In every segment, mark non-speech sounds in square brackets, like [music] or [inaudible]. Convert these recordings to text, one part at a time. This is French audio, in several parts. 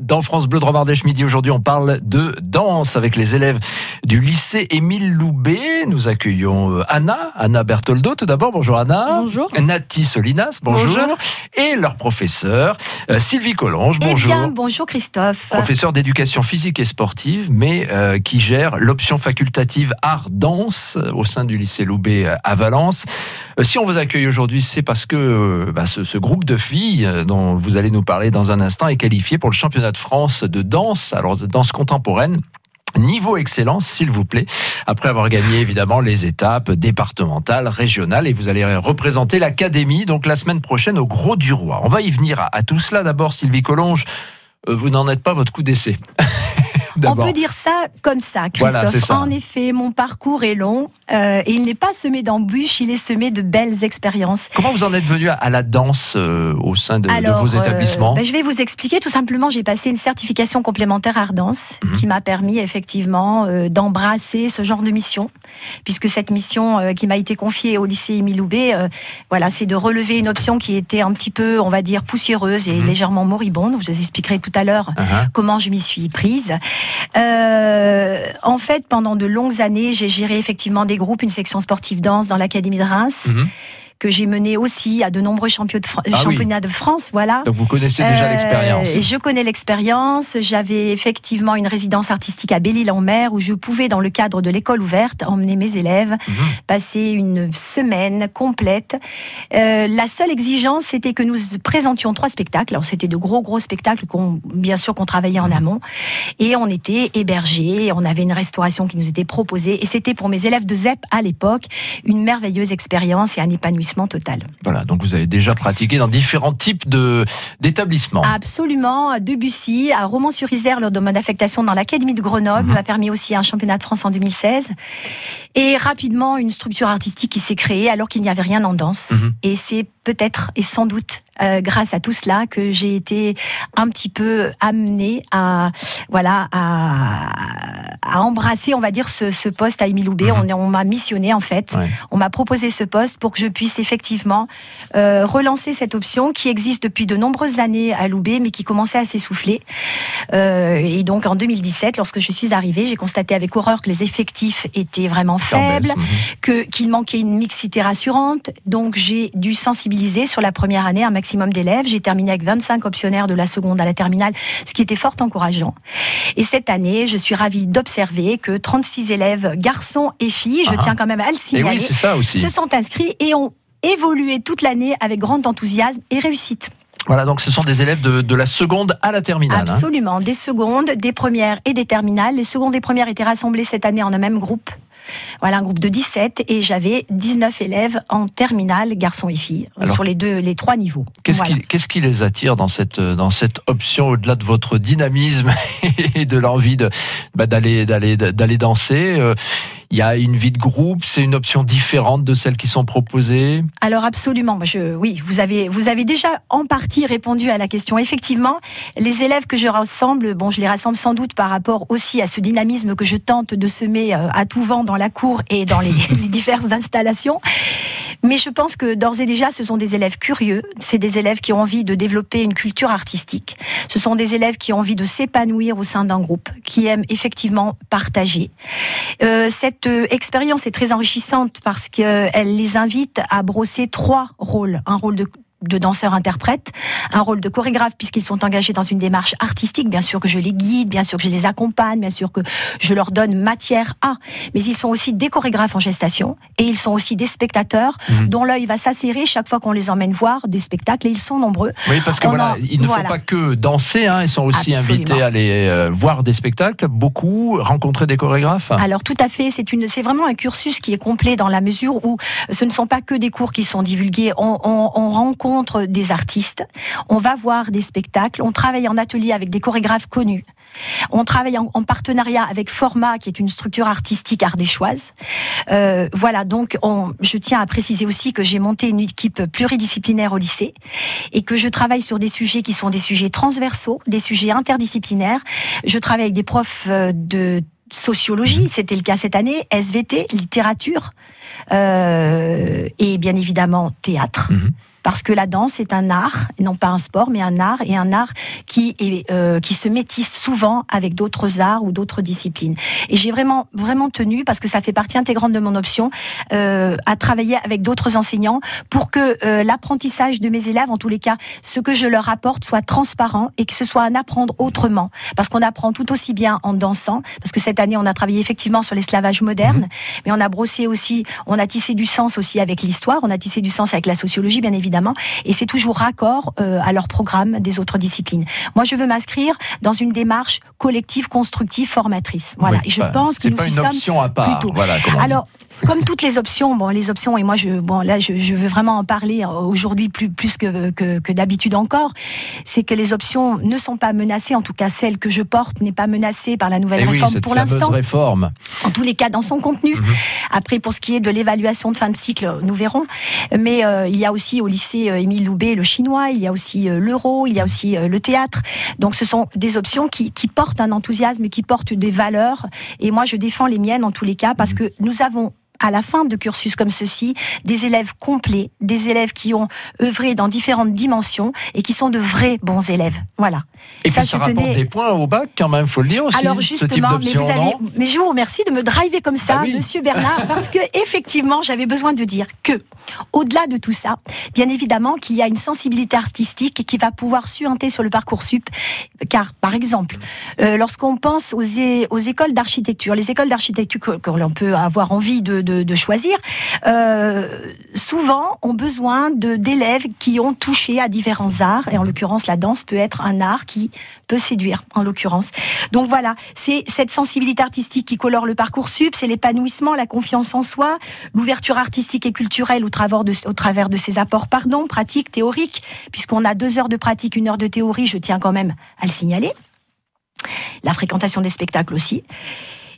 Dans France Bleu de Romardèche midi aujourd'hui, on parle de danse avec les élèves du lycée Émile Loubet. Nous accueillons euh, Anna, Anna Bertoldo tout d'abord. Bonjour Anna. Bonjour. Nati Solinas, bonjour. Et leur professeur euh, Sylvie Collonge, bonjour. Eh bien, bonjour Christophe. Professeur d'éducation physique et sportive, mais euh, qui gère l'option facultative art-danse au sein du lycée Loubet à Valence. Si on vous accueille aujourd'hui, c'est parce que bah, ce, ce, groupe de filles dont vous allez nous parler dans un instant est qualifié pour le championnat de France de danse, alors de danse contemporaine. Niveau excellence, s'il vous plaît, après avoir gagné évidemment les étapes départementales, régionales, et vous allez représenter l'académie donc la semaine prochaine au Gros du Roi. On va y venir à, tout cela. D'abord, Sylvie Collonge, euh, vous n'en êtes pas votre coup d'essai. [laughs] On peut dire ça comme ça, Christophe. En effet, mon parcours est long euh, et il n'est pas semé d'embûches, il est semé de belles expériences. Comment vous en êtes venu à la danse euh, au sein de, vos euh, établissements ben, Je vais vous expliquer. Tout simplement, j'ai passé une certification complémentaire art danse mhm. qui m'a permis effectivement d'embrasser ce genre de mission, puisque cette mission qui m'a été confiée au lycée Émile Loubet, voilà, c'est de relever une option qui était un petit peu, on va dire, poussiéreuse et mhm. légèrement moribonde. Je vous expliquerai tout à l'heure uh-huh. comment je m'y suis prise. Euh, en fait, pendant de longues années, j'ai géré effectivement des groupes, une section sportive danse dans l'Académie de Reims. Mhm que j'ai mené aussi à de nombreux ah championnats de France. Voilà. Donc vous connaissez déjà euh, l'expérience. Je connais l'expérience. J'avais effectivement une résidence artistique à Belle-Île-en-Mer où je pouvais, dans le cadre de l'école ouverte, emmener mes élèves, mhm. passer une semaine complète. Euh, la seule exigence, c'était que nous présentions trois spectacles. Alors c'était de gros gros spectacles qu'on, bien sûr, qu'on travaillait en mhm. amont, et on était hébergés. On avait une restauration qui nous était proposée, et c'était pour mes élèves de ZEP à l'époque une merveilleuse expérience et un épanouissement total. Voilà, donc vous avez déjà pratiqué dans différents types de d'établissements. Absolument, à Debussy, à Romans-sur-Isère, le domaine d'affectation dans l'Académie de Grenoble, mhm. m'a permis aussi un championnat de France en 2016. Et rapidement, une structure artistique qui s'est créée alors qu'il n'y avait rien en danse. Mhm. Et c'est peut-être et sans doute euh, grâce à tout cela que j'ai été un petit peu amenée à voilà à, à embrasser on va dire ce, ce poste à Émile Loubet. Mhm. On, on m'a missionné en fait. On m'a proposé ce poste pour que je puisse effectivement euh, relancer cette option qui existe depuis de nombreuses années à Loubet mais qui commençait à s'essouffler. Euh, et donc en 2017, lorsque je suis arrivée, j'ai constaté avec horreur que les effectifs étaient vraiment faibles, que qu'il manquait une mixité rassurante. Donc j'ai dû sensibiliser sur la première année un maximum d'élèves. J'ai terminé avec 25 optionnaires de la seconde à la terminale, ce qui était fort encourageant. Et cette année, je suis ravie d'observer que 36 élèves, garçons et filles, je ah. tiens quand même à le signaler, se sont inscrits et ont évolué toute l'année avec grand enthousiasme et réussite. Voilà, donc ce sont des élèves de, la seconde à la terminale. Hein. Absolument, des secondes, des premières et des terminales. Les secondes et premières étaient rassemblées cette année en un même groupe. Voilà, un groupe de 17 et j'avais 19 élèves en terminale, garçons et filles, sur les deux, les trois niveaux. Qu'est-ce qui, les attire dans cette, dans cette option au-delà de votre dynamisme [laughs] et de l'envie de, bah, d'aller, d'aller, d'aller danser euh, il y a une vie de groupe, c'est une option différente de celles qui sont proposées Alors absolument, je, oui, vous avez, vous avez déjà en partie répondu à la question. Effectivement, les élèves que je rassemble, bon, je les rassemble sans doute par rapport aussi à ce dynamisme que je tente de semer euh, à tout vent dans la cour et dans les, [laughs] les diverses installations. Mais je pense que d'ores et déjà, ce sont des élèves curieux, c'est des élèves qui ont envie de développer une culture artistique, ce sont des élèves qui ont envie de s'épanouir au sein d'un groupe, qui aiment effectivement partager. Euh, cette euh, expérience est très enrichissante parce qu'elle les invite à brosser trois rôles. Un rôle de de danseurs-interprètes, un rôle de chorégraphe puisqu'ils sont engagés dans une démarche artistique. Bien sûr que je les guide, bien sûr que je les accompagne, bien sûr que je leur donne matière à. Mais ils sont aussi des chorégraphes en gestation et ils sont aussi des spectateurs mhm. dont l'œil va s'asserrer chaque fois qu'on les emmène voir des spectacles et ils sont nombreux. Oui, parce que voilà, il ne faut pas que danser, hein, ils sont aussi invités à aller euh, voir des spectacles, beaucoup, rencontrer des chorégraphes. Alors tout à fait, c'est une, c'est vraiment un cursus qui est complet dans la mesure où ce ne sont pas que des cours qui sont divulgués, on, on, on rencontre des artistes, on va voir des spectacles, on travaille en atelier avec des chorégraphes connus, on travaille en, partenariat avec Format, qui est une structure artistique ardéchoise. Euh, voilà, donc on, je tiens à préciser aussi que j'ai monté une équipe pluridisciplinaire au lycée et que je travaille sur des sujets qui sont des sujets transversaux, des sujets interdisciplinaires. Je travaille avec des profs euh, de sociologie, c'était le cas cette année, SVT, littérature euh, et bien évidemment théâtre. Mhm parce que la danse est un art, non pas un sport, mais un art, et un art qui, est, euh, qui se métisse souvent avec d'autres arts ou d'autres disciplines. Et j'ai vraiment, vraiment tenu, parce que ça fait partie intégrante de mon option, euh, à travailler avec d'autres enseignants pour que euh, l'apprentissage de mes élèves, en tous les cas, ce que je leur apporte soit transparent et que ce soit un apprendre autrement. Parce qu'on apprend tout aussi bien en dansant, parce que cette année, on a travaillé effectivement sur l'esclavage moderne, mhm. mais on a brossé aussi, on a tissé du sens aussi avec l'histoire, on a tissé du sens avec la sociologie, bien évidemment, et c'est toujours raccord euh, à leur programme des autres disciplines. Moi, je veux m'inscrire dans une démarche collective, constructive, formatrice. Voilà. et je pense que nous pas y une option à part. Plutôt. Voilà, Alors, comme toutes les options, bon, les options, et moi, je, bon, là, je, je veux vraiment en parler aujourd'hui plus, plus que, que, que d'habitude encore, c'est que les options ne sont pas menacées, en tout cas celle que je porte n'est pas menacée par la nouvelle et réforme oui, cette pour l'instant. réforme. En tous les cas, dans son contenu. Mhm. Après, pour ce qui est de l'évaluation de fin de cycle, nous verrons. Mais euh, il y a aussi au lycée euh, Émile Loubet le chinois, il y a aussi euh, l'euro, il y a aussi euh, le théâtre. Donc, ce sont des options qui, qui portent un enthousiasme, qui portent des valeurs. Et moi, je défends les miennes en tous les cas parce que nous avons à la fin de cursus comme ceci, des élèves complets, des élèves qui ont œuvré dans différentes dimensions et qui sont de vrais bons élèves. Voilà. Et ça, puis ça je tenais... des points au bac quand même, faut le dire aussi. Alors justement, mais vous avez, mais je vous remercie de me driver comme ça, ah oui. Monsieur Bernard, parce que [laughs] effectivement, j'avais besoin de dire que, au-delà de tout ça, bien évidemment, qu'il y a une sensibilité artistique qui va pouvoir suinter sur le parcours sup, car par exemple, euh, lorsqu'on pense aux, é aux écoles d'architecture, les écoles d'architecture que, que l'on peut avoir envie de, de, de choisir, euh, souvent ont besoin d'élèves qui ont touché à différents arts, et en l'occurrence la danse peut être un art qui peut séduire, en l'occurrence. Donc voilà, c'est cette sensibilité artistique qui colore le parcours sup, c'est l'épanouissement, la confiance en soi, l'ouverture artistique et culturelle au travers de, au travers de ces apports, pardon, pratiques, théoriques, puisqu'on a deux heures de pratique, une heure de théorie, je tiens quand même à le signaler. La fréquentation des spectacles aussi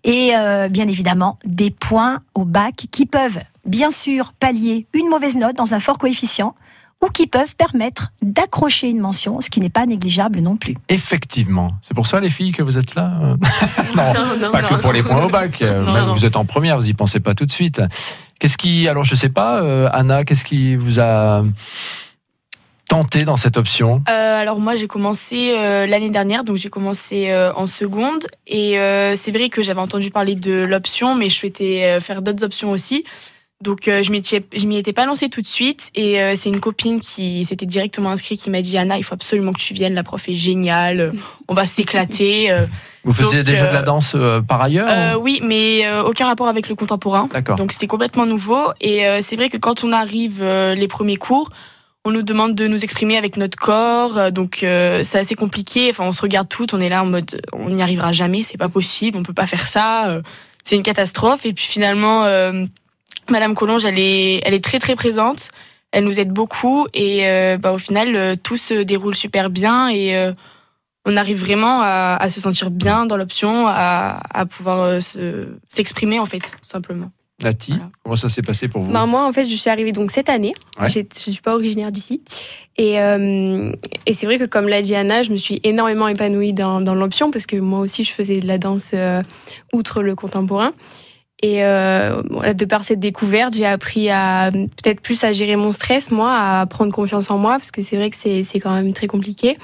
et euh, bien évidemment des points au bac qui peuvent bien sûr pallier une mauvaise note dans un fort coefficient ou qui peuvent permettre d'accrocher une mention, ce qui n'est pas négligeable non plus. Effectivement. C'est pour ça, les filles, que vous êtes là [laughs] non, non, non, pas que pour les points au bac. Même vous êtes en première, vous y pensez pas tout de suite. Qu'est-ce qui, alors je sais pas, euh, Anna, qu'est-ce qui vous a tenté dans cette option euh, Alors moi j'ai commencé euh, l'année dernière, donc j'ai commencé euh, en seconde et c'est vrai que j'avais entendu parler de l'option, mais je souhaitais faire d'autres options aussi. Donc je m'y étais pas lancée tout de suite et c'est une copine qui s'était directement inscrite qui m'a dit Anna il faut absolument que tu viennes, la prof est géniale, on va s'éclater. [laughs] Vous faisiez donc, déjà de la danse par ailleurs Oui, mais aucun rapport avec le contemporain. Donc c'était complètement nouveau et c'est vrai que quand on arrive les premiers cours, on nous demande de nous exprimer avec notre corps, donc euh, c'est assez compliqué. Enfin, on se regarde toutes, on est là en mode, on n'y arrivera jamais, c'est pas possible, on peut pas faire ça, euh, c'est une catastrophe. Et puis finalement, euh, Madame Collonge, elle est, elle est très très présente, elle nous aide beaucoup et euh, bah, au final, euh, tout se déroule super bien et euh, on arrive vraiment à, à, se sentir bien dans l'option, à, à pouvoir s'exprimer en fait, tout simplement. Nati, voilà. comment ça s'est passé pour vous ben, Moi, en fait, je suis arrivée donc cette année. Ouais. Je ne suis pas originaire d'ici. Et, euh, et c'est vrai que, comme l'a dit Anna, je me suis énormément épanouie dans, dans l'option parce que moi aussi, je faisais de la danse euh, outre le contemporain. Et euh, de par cette découverte, j'ai appris à peut-être plus à gérer mon stress, moi, à prendre confiance en moi, parce que c'est vrai que c'est quand même très compliqué.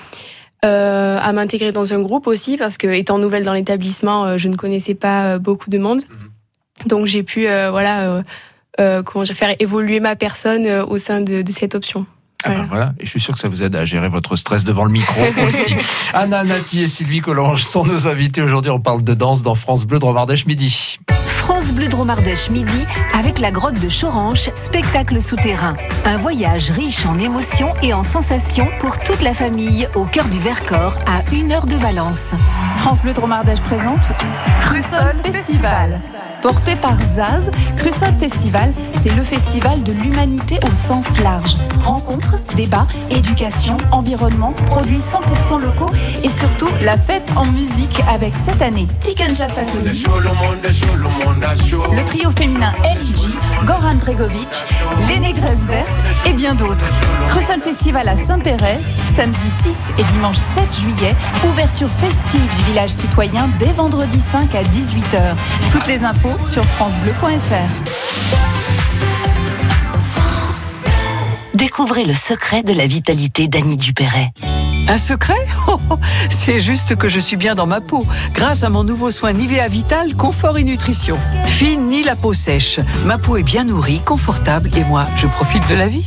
À m'intégrer dans un groupe aussi, parce que étant nouvelle dans l'établissement, je ne connaissais pas beaucoup de monde. Mmh. Donc j'ai pu euh, voilà euh, comment faire évoluer ma personne euh, au sein de, de cette option. Ah ben voilà. Et je suis sûr que ça vous aide à gérer votre stress devant le micro [laughs] aussi. Anna, Nati et Sylvie Collange sont nos invités aujourd'hui. On parle de danse dans France Bleu de Romardèche midi. France Bleu de Romardèche midi avec la grotte de Choranche, spectacle souterrain. Un voyage riche en émotions et en sensations pour toute la famille au cœur du Vercors à une heure de Valence. France Bleu de Romardèche présente Crussol Festival. Porté par Zaz, Crussol Festival, c'est le festival de l'humanité au sens large. Rencontres, débats, éducation, environnement, produits 100% locaux et surtout la fête en musique avec cette année Tiken Jafakoli, le trio féminin LG, Goran Bregovic, les Négresses Vertes et bien d'autres. Crussol Festival à Saint-Péret, samedi 6 et dimanche 7 juillet, ouverture festive du village citoyen dès vendredi 5 à 18h. Toutes les infos sur francebleu.fr. Découvrez le secret de la vitalité d'Annie Dupéret. Un secret [laughs] C'est juste que je suis bien dans ma peau, grâce à mon nouveau soin Nivea Vital Confort et Nutrition. Fini la peau sèche, ma peau est bien nourrie, confortable et moi, je profite de la vie.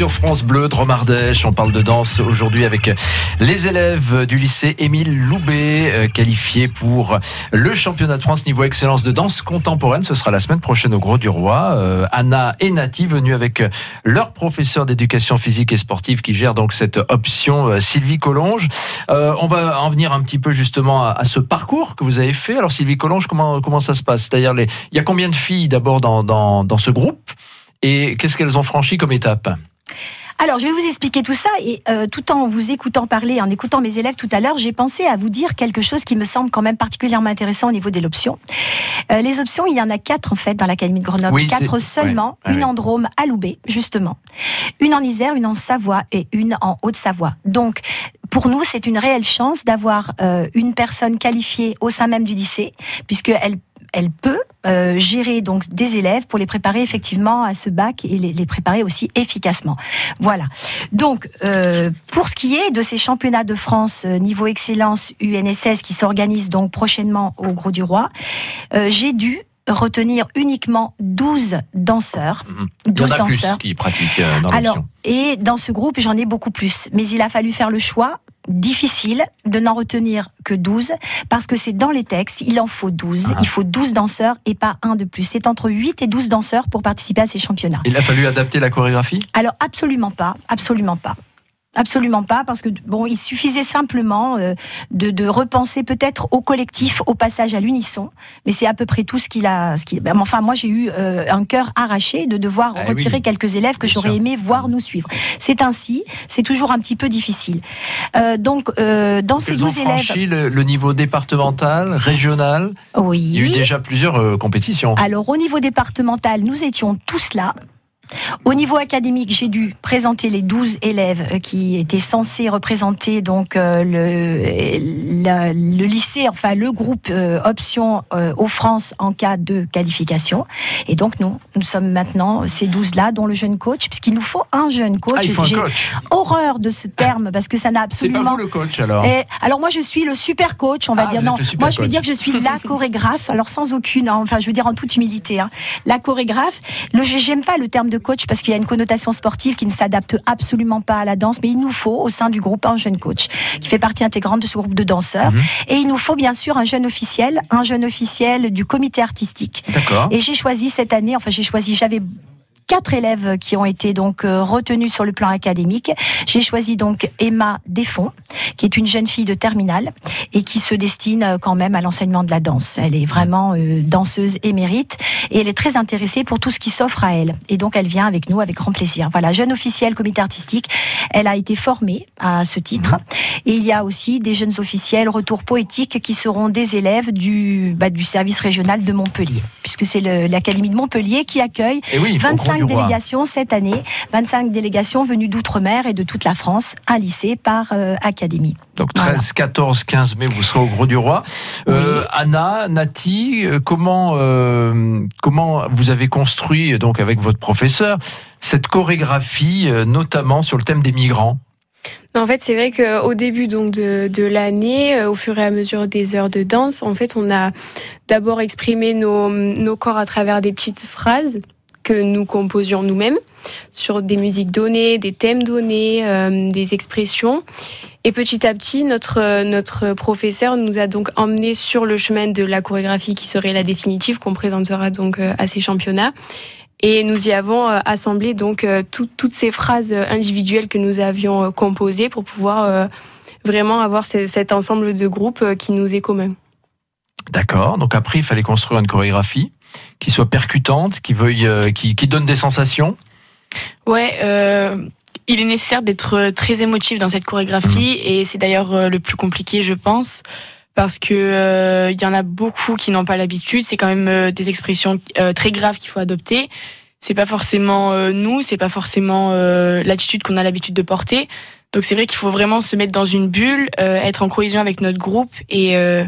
Sur France Bleu, Dromardèche. On parle de danse aujourd'hui avec les élèves du lycée Émile Loubet, euh, qualifiés pour le championnat de France niveau excellence de danse contemporaine. Ce sera la semaine prochaine au Gros du Roi. Euh, Anna et Nati venus avec leur professeur d'éducation physique et sportive qui gère donc cette option, euh, Sylvie Collonge. on va en venir un petit peu justement à, ce parcours que vous avez fait. Alors Sylvie Collonge, comment, comment ça se passe? C'est-à-dire, il y a combien de filles d'abord dans, dans, dans ce groupe? Et qu'est-ce qu'elles ont franchi comme étape? Alors, je vais vous expliquer tout ça et euh, tout en vous écoutant parler, en écoutant mes élèves tout à l'heure, j'ai pensé à vous dire quelque chose qui me semble quand même particulièrement intéressant au niveau des options. Euh, les options, il y en a quatre en fait dans l'Académie de Grenoble, quatre seulement, une en Drôme à Loubet, justement, une en Isère, une en Savoie et une en Haute-Savoie. Donc, pour nous, c'est une réelle chance d'avoir euh, une personne qualifiée au sein même du lycée, puisqu'elle elle peut euh, gérer donc des élèves pour les préparer effectivement à ce bac et les, préparer aussi efficacement. Voilà. Donc euh, pour ce qui est de ces championnats de France euh, niveau excellence UNSS qui s'organisent donc prochainement au Gros du Roi, j'ai dû retenir uniquement 12 danseurs. Mhm. Il y en 12 a plus danseurs. qui pratiquent dans Alors, et dans ce groupe, j'en ai beaucoup plus. Mais il a fallu faire le choix difficile de n'en retenir que 12 parce que c'est dans les textes, il en faut 12. Ah. Il faut 12 danseurs et pas un de plus. C'est entre 8 et 12 danseurs pour participer à ces championnats. Il a fallu adapter la chorégraphie? Alors absolument pas, absolument pas. Absolument pas, parce que bon, il suffisait simplement euh, de, de repenser peut-être au collectif, au passage à l'unisson, mais c'est à peu près tout ce qu'il a. Ce ben, enfin, moi, j'ai eu euh, un cœur arraché de devoir Ah retirer oui, quelques élèves que j'aurais aimé voir nous suivre. C'est ainsi, c'est toujours un petit peu difficile. Euh, donc, euh, dans ces Ils ont 12 élèves, franchi le, le niveau départemental, régional. oui. Il y a eu déjà plusieurs euh, compétitions. Alors au niveau départemental, nous étions tous là. Au niveau académique, j'ai dû présenter les 12 élèves euh, qui étaient censés représenter donc euh, le, la- le lycée, enfin le groupe euh, option euh, aux France en cas de qualification. Et donc nous, nous sommes maintenant ces 12 là, dont le jeune coach, puisqu'il nous faut un jeune coach. Ah, il faut un J'ai coach. horreur de ce terme parce que ça n'a C'est pas absolument vous le coach alors et alors moi je suis le super coach, on va Ah, dire non. Moi je vais dire que je suis la [laughs] chorégraphe, alors sans aucune, hein, enfin je veux dire en toute humilité, hein. la chorégraphe. J'aime pas le terme de coach parce qu'il y a une connotation sportive qui ne s'adapte absolument pas à la danse, mais il nous faut au sein du groupe un jeune coach qui fait partie intégrante de ce groupe de danseurs, Mhm. et il nous faut bien sûr un jeune officiel, un jeune officiel du comité artistique. D'accord. Et j'ai choisi cette année, enfin j'ai choisi, j'avais quatre élèves qui ont été donc euh, retenus sur le plan académique. J'ai choisi donc Emma Desfonds, qui est une jeune fille de terminale et qui se destine euh, quand même à l'enseignement de la danse. Elle est vraiment euh, danseuse émérite et elle est très intéressée pour tout ce qui s'offre à elle. Et donc elle vient avec nous avec grand plaisir. Voilà, jeune officielle comité artistique. Elle a été formée à ce titre. Et il y a aussi des jeunes officiels retour poétique qui seront des élèves du, bah, du service régional de Montpellier, puisque c'est l'académie de Montpellier qui accueille Et oui, au Grand 25 du Roi. délégations cette année, 25 délégations venues d'outre-mer et de toute la France, un lycée par euh, académie. Donc 13, 14, 15 mai, vous serez au Gros du Roi. Euh, Anna, Nati, euh, comment euh, comment vous avez construit donc avec votre professeur cette chorégraphie, notamment sur le thème des migrants? En fait, c'est vrai qu'au début donc de, de l'année, au fur et à mesure des heures de danse, en fait, on a d'abord exprimé nos, nos corps à travers des petites phrases que nous composions nous-mêmes sur des musiques données, des thèmes donnés, euh, des expressions. Et petit à petit, notre, notre professeur nous a donc emmenés sur le chemin de la chorégraphie qui serait la définitive, qu'on présentera donc euh, à ces championnats. Et nous y avons euh, assemblé donc euh, tout- toutes ces phrases euh, individuelles que nous avions euh, composées pour pouvoir euh, vraiment avoir ce- cet ensemble de groupes euh, qui nous est commun. D'accord. Donc après, il fallait construire une chorégraphie qui soit percutante, qui veuille, euh, qui, qui donne des sensations. Ouais, euh, il est nécessaire d'être euh, très émotif dans cette chorégraphie et c'est d'ailleurs le plus compliqué, je pense, parce que il y en a beaucoup qui n'ont pas l'habitude. C'est quand même des expressions très graves qu'il faut adopter. C'est pas forcément nous, c'est pas forcément l'attitude qu'on a l'habitude de porter. Donc c'est vrai qu'il faut vraiment se mettre dans une bulle, euh, être en cohésion avec notre groupe et euh,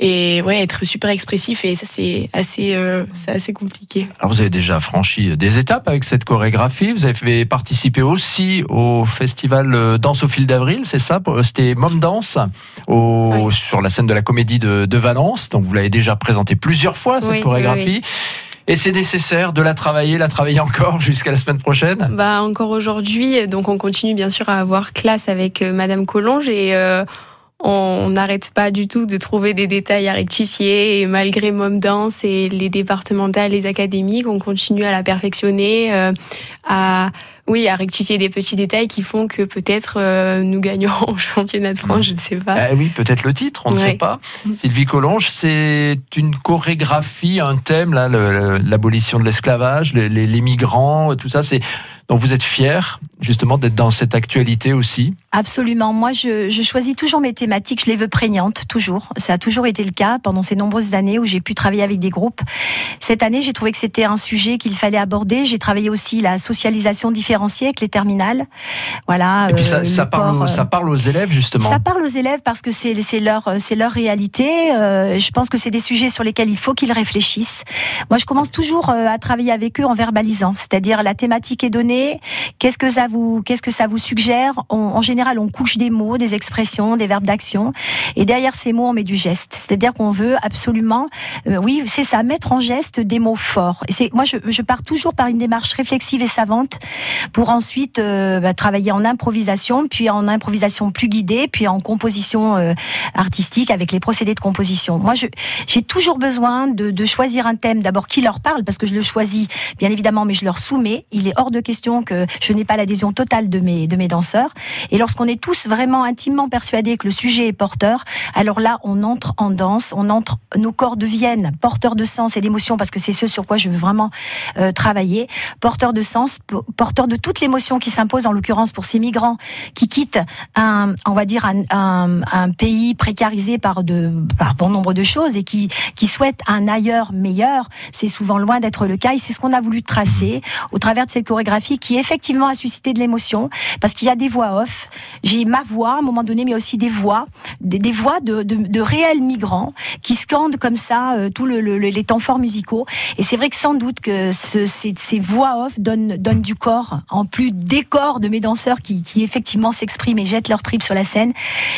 et ouais être super expressif et ça c'est assez euh, c'est assez compliqué. Alors vous avez déjà franchi des étapes avec cette chorégraphie. Vous avez participé aussi au festival euh, Danse au fil d'avril, c'est ça? C'était Mom Dance au, Oui. sur la scène de la Comédie de, de Valence. Donc vous l'avez déjà présenté plusieurs fois cette Oui, chorégraphie. Et c'est nécessaire de la travailler, la travailler encore [laughs] jusqu'à la semaine prochaine? Bah encore aujourd'hui, donc on continue bien sûr à avoir classe avec euh, Madame Collonge et euh, on n'arrête pas du tout de trouver des détails à rectifier et malgré Mom Dance et les départementales, les académiques, on continue à la perfectionner, euh, à oui à rectifier des petits détails qui font que peut-être euh, nous gagnerons au [laughs] championnat de France, je ne sais pas. Ah oui, peut-être le titre, on ne sait pas. Sylvie Collonge, c'est une chorégraphie, un thème, le- l'abolition de l'esclavage, les, les- les migrants, tout ça. C'est donc vous êtes fier justement d'être dans cette actualité aussi. Absolument. Moi, je, je choisis toujours mes thématiques. Je les veux prégnantes, toujours. Ça a toujours été le cas pendant ces nombreuses années où j'ai pu travailler avec des groupes. Cette année, j'ai trouvé que c'était un sujet qu'il fallait aborder. J'ai travaillé aussi la socialisation différenciée avec les terminales. Voilà. Et puis euh, ça, ça le parle, corps, aux- euh, ça parle aux élèves justement. Ça parle aux élèves parce que c'est leur c'est leur réalité. Euh, je pense que c'est des sujets sur lesquels il faut qu'ils réfléchissent. Moi, je commence toujours euh, à travailler avec eux en verbalisant, c'est-à-dire la thématique est donnée. Qu'est-ce que ça qu'est-ce que ça vous suggère? En général, on couche des mots, des expressions, des verbes d'action, et derrière ces mots, on met du geste. C'est-à-dire qu'on veut absolument, euh, oui, c'est ça, mettre en geste des mots forts. Moi, je, pars toujours par une démarche réflexive et savante pour ensuite euh, bah, travailler en improvisation, puis en improvisation plus guidée, puis en composition euh, artistique avec les procédés de composition. Moi, j'ai toujours besoin de, de choisir un thème d'abord qui leur parle, parce que je le choisis bien évidemment, mais je leur soumets. Il est hors de question que je n'ai pas totale de mes, de mes danseurs. Et lorsqu'on est tous vraiment intimement persuadés que le sujet est porteur, alors là, on entre en danse, on entre, nos corps deviennent porteurs de sens et d'émotion, parce que c'est ce sur quoi je veux vraiment euh, travailler, porteurs de sens, po- porteurs de toute l'émotion qui s'impose, en l'occurrence pour ces migrants qui quittent un, on va dire, un, un pays précarisé par de, par bon nombre de choses et qui, qui souhaitent un ailleurs meilleur. C'est souvent loin d'être le cas et c'est ce qu'on a voulu tracer au travers de cette chorégraphie qui effectivement a suscité de l'émotion parce qu'il y a des voix off. J'ai ma voix à un moment donné, mais aussi des voix, des, des voix de, de, de réels migrants qui scandent comme ça euh, tout le, le- les temps forts musicaux. Et c'est vrai que sans doute que ce- ces, ces voix off donnent, donnent du corps, en plus des corps de mes danseurs qui, qui effectivement s'expriment et jettent leur trip sur la scène,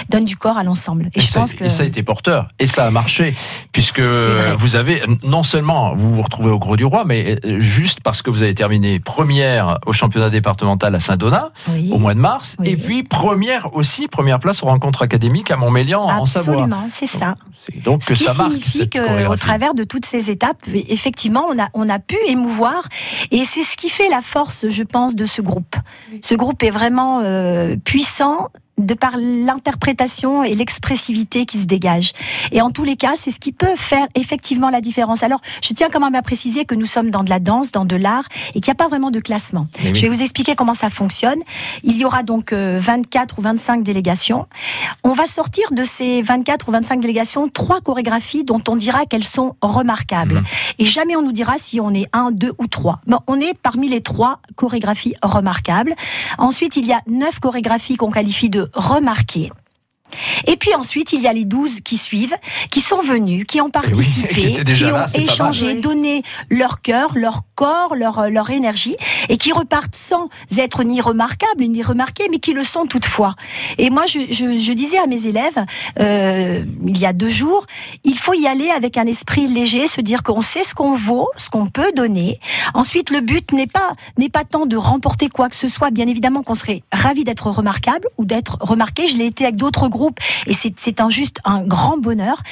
donnent du corps à l'ensemble. Et, Et, je ça, pense que et ça a été porteur. Et ça a marché. Puisque vous avez, non seulement vous vous retrouvez au Gros du Roi, mais euh, juste parce que vous avez terminé première au championnat départemental à Saint-Donat oui, au mois de mars. Oui. Et puis première aussi, première place aux rencontres académiques à Montmélian en Savoie. absolument, c'est ça. Donc Ce que qui ça marque signifie cette qu'au chorégraphie. travers de toutes ces étapes, effectivement, on a, on a pu émouvoir. Et c'est ce qui fait la force, je pense, de ce groupe. Ce groupe est vraiment euh, puissant de par l'interprétation et l'expressivité qui se dégage. Et en tous les cas, c'est ce qui peut faire effectivement la différence. Alors, je tiens quand même à préciser que nous sommes dans de la danse, dans de l'art, et qu'il n'y a pas vraiment de classement. Oui. Je vais vous expliquer comment ça fonctionne. Il y aura donc euh, 24 ou 25 délégations. On va sortir de ces 24 ou 25 délégations trois chorégraphies dont on dira qu'elles sont remarquables. Mhm. Et jamais on nous dira si on est un, deux ou trois. Bon, on est parmi les trois chorégraphies remarquables. Ensuite, il y a neuf chorégraphies qu'on qualifie de remarquées. Et puis ensuite, il y a les 12 qui suivent, qui sont venus, qui ont [laughs] qui participé, qui ont échangé, Oui. donné leur cœur, leur corps, leur, leur énergie, et qui repartent sans être ni remarquables, ni remarqués, mais qui le sont toutefois. Et moi, je, je, je disais à mes élèves, euh, il y a deux jours, il faut y aller avec un esprit léger, se dire qu'on sait ce qu'on vaut, ce qu'on peut donner. Ensuite, le but n'est pas, n'est pas tant de remporter quoi que ce soit. Bien évidemment qu'on serait ravi d'être remarquable ou d'être remarqué. Je l'ai été avec d'autres groupes et c'est, un juste un grand bonheur.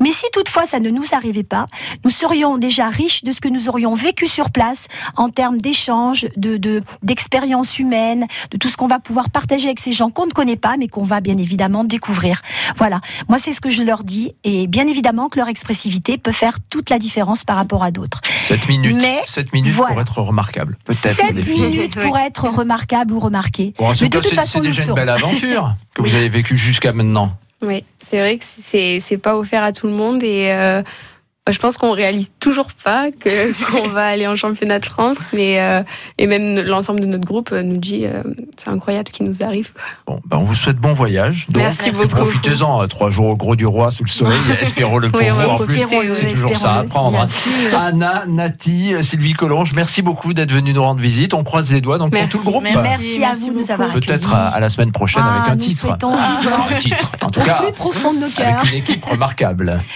Mais si toutefois ça ne nous arrivait pas, nous serions déjà riches de ce que nous aurions vécu sur place en termes d'échanges, de, de, d'expériences humaines, de tout ce qu'on va pouvoir partager avec ces gens qu'on ne connaît pas, mais qu'on va bien évidemment découvrir. Voilà. Moi, c'est ce que je leur dis. Et bien évidemment que leur expressivité peut faire toute la différence par rapport à d'autres. 7 minutes, Mais, minutes voilà. pour être remarquable. Peut-être. les 7 filles. minutes pour être remarquable ou remarqué. Bon, Mais de toute c'est- façon, c'est déjà une belle aventure [laughs] que vous avez vécue jusqu'à maintenant. Oui, c'est vrai que c'est c'est pas offert à tout le monde et euh, je pense qu'on réalise toujours pas que [laughs] qu'on va aller en championnat de France, mais euh, et même l'ensemble de notre groupe euh, nous dit euh, c'est incroyable ce qui nous arrive. Bon, ben on vous souhaite bon voyage. Donc, Merci beaucoup. Profitez-en, euh, trois jours au Gros du Roi sous le soleil. [laughs] Espérons-le pour Oui, vous. En plus, c'est toujours ça à apprendre. hein. Anna, Nati, Sylvie Collonge, merci beaucoup d'être venue nous rendre visite. On croise les doigts donc Merci, pour tout le groupe. merci. Merci, à vous de nous avoir. Peut-être à, à la semaine prochaine Ah, avec un nous titre. vivement Un titre, en tout cas, plus profond de nos cœurs. avec une équipe remarquable. [laughs]